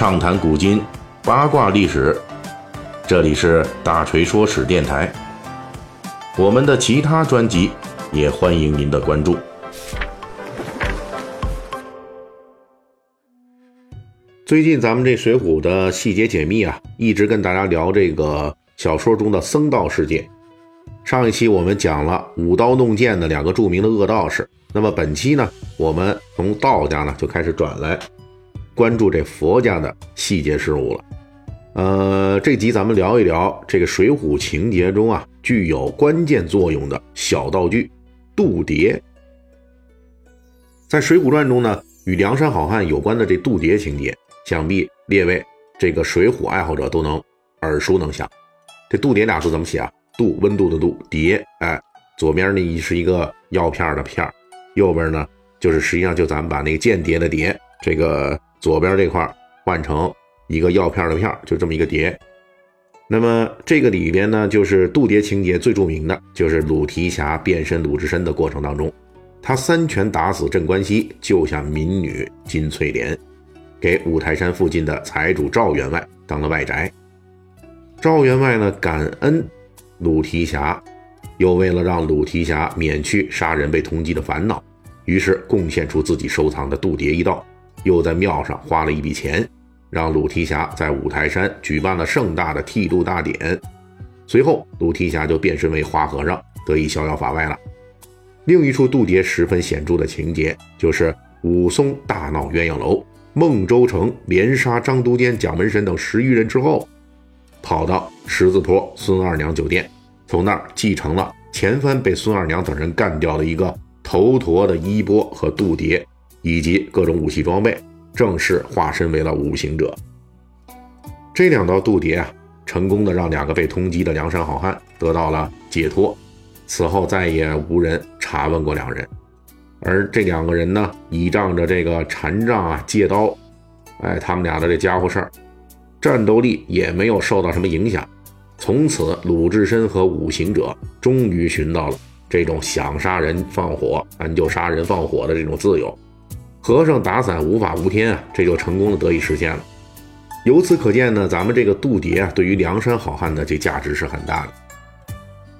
畅谈古今，八卦历史。这里是大锤说史电台。我们的其他专辑也欢迎您的关注。最近咱们这《水浒》的细节解密啊，一直跟大家聊这个小说中的僧道事件。上一期我们讲了舞刀弄剑的两个著名的恶道士，那么本期呢，我们从道家呢就开始转来关注这佛家的细节事物了。呃，这集咱们聊一聊这个《水浒》情节中啊具有关键作用的小道具——渡牒。在《水浒传》中呢，与梁山好汉有关的这渡牒情节，想必列位这个水浒爱好者都能耳熟能详。这渡牒俩字怎么写啊？度温度的度，牒，哎，左边呢是一个药片的片右边呢就是实际上就咱们把那个间谍的谍，这个左边这块换成一个药片的片就这么一个碟。那么这个里边呢，就是渡牒情节最著名的就是鲁提辖变身鲁智深的过程当中，他三拳打死镇关西，救下民女金翠莲，给五台山附近的财主赵员外当了外宅。赵员外呢感恩。鲁提辖又为了让鲁提辖免去杀人被通缉的烦恼，于是贡献出自己收藏的渡牒一道，又在庙上花了一笔钱，让鲁提辖在五台山举办了盛大的剃度大典。随后，鲁提辖就变身为花和尚，得以逍遥法外了。另一处渡牒十分显著的情节，就是武松大闹鸳鸯楼，孟州城连杀张都监、蒋门神等十余人之后。跑到十字坡孙二娘酒店，从那儿继承了前番被孙二娘等人干掉的一个头陀的衣钵和渡牒，以及各种武器装备，正式化身为了五行者。这两道渡牒啊，成功的让两个被通缉的梁山好汉得到了解脱，此后再也无人查问过两人。而这两个人呢，倚仗着这个禅杖啊、借刀，哎，他们俩的这家伙事儿。战斗力也没有受到什么影响，从此鲁智深和五行者终于寻到了这种想杀人放火，咱就杀人放火的这种自由。和尚打伞无法无天啊，这就成功的得以实现了。由此可见呢，咱们这个渡牒啊，对于梁山好汉的这价值是很大的。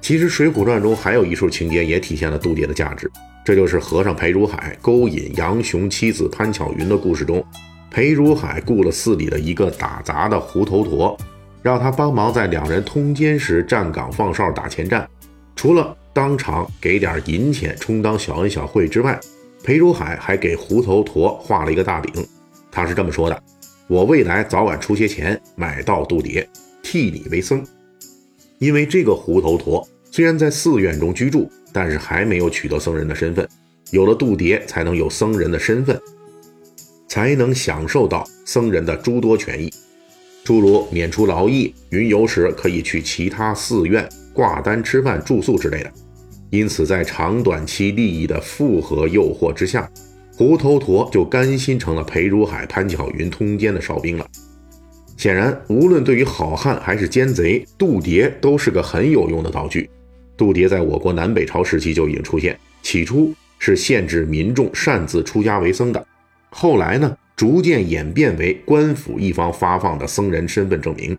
其实《水浒传》中还有一处情节也体现了渡牒的价值，这就是和尚裴如海勾引杨雄妻子潘巧云的故事中。裴如海雇了寺里的一个打杂的胡头陀，让他帮忙在两人通奸时站岗放哨打前站。除了当场给点银钱充当小恩小惠之外，裴如海还给胡头陀画了一个大饼。他是这么说的：“我未来早晚出些钱买道渡牒，替你为僧。”因为这个胡头陀虽然在寺院中居住，但是还没有取得僧人的身份，有了渡牒才能有僧人的身份。才能享受到僧人的诸多权益，诸如免除劳役、云游时可以去其他寺院挂单吃饭住宿之类的。因此，在长短期利益的复合诱惑之下，胡头陀就甘心成了裴如海、潘巧云通奸的哨兵了。显然，无论对于好汉还是奸贼，渡牒都是个很有用的道具。渡牒在我国南北朝时期就已经出现，起初是限制民众擅自出家为僧的。后来呢，逐渐演变为官府一方发放的僧人身份证明。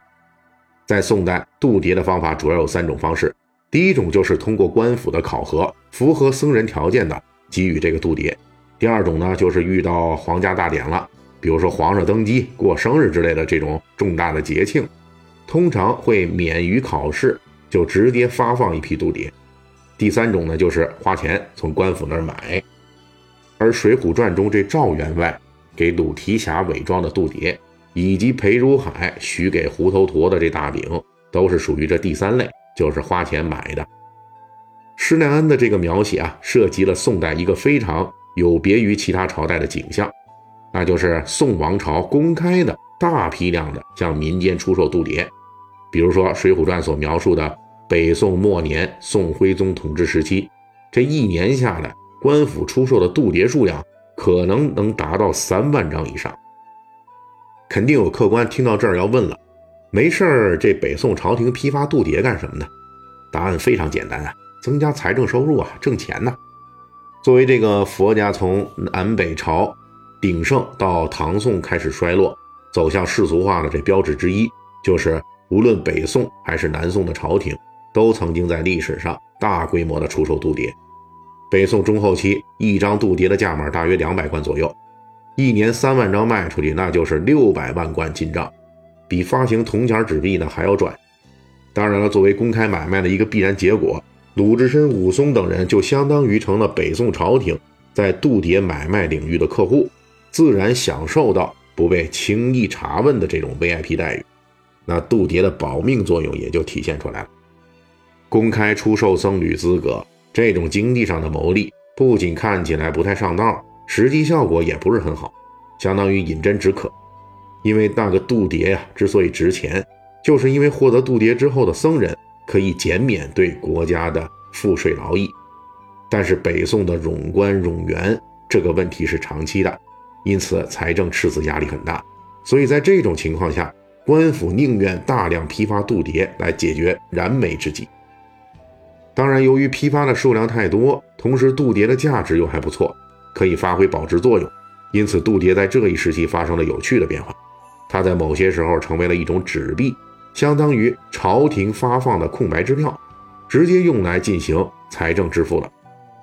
在宋代，渡牒的方法主要有三种方式：第一种就是通过官府的考核，符合僧人条件的给予这个度牒；第二种呢，就是遇到皇家大典了，比如说皇上登基、过生日之类的这种重大的节庆，通常会免于考试，就直接发放一批渡牒；第三种呢，就是花钱从官府那儿买。而《水浒传》中这赵员外给鲁提辖伪装的渡牒，以及裴如海许给胡头陀的这大饼，都是属于这第三类，就是花钱买的。施耐庵的这个描写啊，涉及了宋代一个非常有别于其他朝代的景象，那就是宋王朝公开的大批量的向民间出售渡牒。比如说《水浒传》所描述的北宋末年宋徽宗统治时期，这一年下来。官府出售的渡牒数量可能能达到三万张以上，肯定有客官听到这儿要问了：没事儿，这北宋朝廷批发度牒干什么呢？答案非常简单啊，增加财政收入啊，挣钱呢。作为这个佛家从南北朝鼎盛到唐宋开始衰落，走向世俗化的这标志之一，就是无论北宋还是南宋的朝廷，都曾经在历史上大规模的出售度牒。北宋中后期，一张度牒的价码大约两百贯左右，一年三万张卖出去，那就是六百万贯进账，比发行铜钱纸币呢还要赚。当然了，作为公开买卖的一个必然结果，鲁智深、武松等人就相当于成了北宋朝廷在度牒买卖领域的客户，自然享受到不被轻易查问的这种 VIP 待遇。那度牒的保命作用也就体现出来了。公开出售僧侣资格，这种经济上的牟利，不仅看起来不太上道，实际效果也不是很好，相当于饮鸩止渴。因为那个度牒呀，之所以值钱。就是因为获得度牒之后的僧人可以减免对国家的赋税劳役，但是北宋的冗官冗员这个问题是长期的，因此财政赤字压力很大，所以在这种情况下，官府宁愿大量批发度牒来解决燃眉之急。当然，由于批发的数量太多，同时度牒的价值又还不错，可以发挥保值作用，因此度牒在这一时期发生了有趣的变化，它在某些时候成为了一种纸币。相当于朝廷发放的空白支票，直接用来进行财政支付了。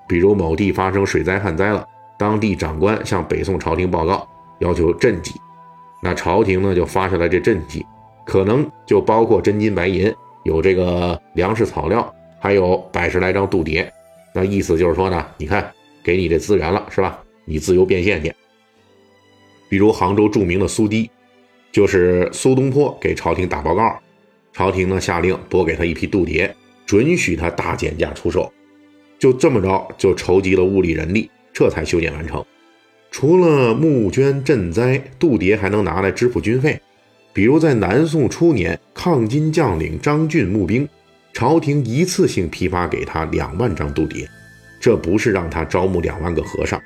比如某地发生水灾旱灾了，当地长官向北宋朝廷报告，要求赈济，那朝廷呢就发下来这赈济，可能就包括真金白银，有这个粮食草料，还有百十来张度牒。那意思就是说呢，你看给你这资源了，是吧？你自由变现去。比如杭州著名的苏堤。就是苏东坡给朝廷打报告，朝廷呢下令拨给他一批度牒，准许他大减价出售。就这么着，就筹集了物力人力，这才修建完成。除了募捐赈灾，度牒还能拿来支付军费。比如在南宋初年，抗金将领张俊募兵，朝廷一次性批发给他两万张度牒。这不是让他招募两万个和尚，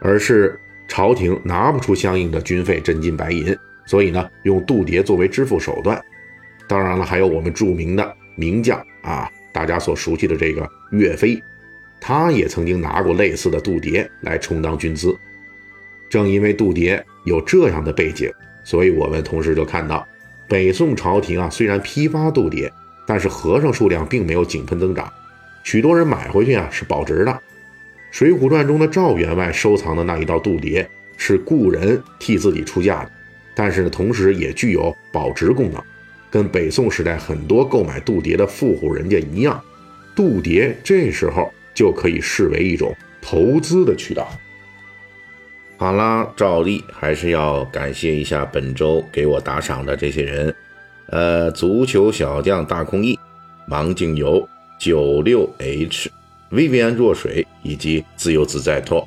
而是朝廷拿不出相应的军费真金白银。所以呢，用度牒作为支付手段。当然了，还有我们著名的名将啊，大家所熟悉的这个岳飞，他也曾经拿过类似的度牒来充当军资。正因为度牒有这样的背景，所以我们同时就看到，北宋朝廷啊，虽然批发度牒，但是和尚数量并没有井喷增长，许多人买回去啊是保值的。《水浒传》中的赵员外收藏的那一道度牒，是故人替自己出价的。但是呢，同时也具有保值功能，跟北宋时代很多购买度牒的富户人家一样，度牒这时候就可以视为一种投资的渠道。好啦，照例还是要感谢一下本周给我打赏的这些人，呃，足球小将大空翼、盲镜游、九六 H、Vivian 若水以及自由自在托。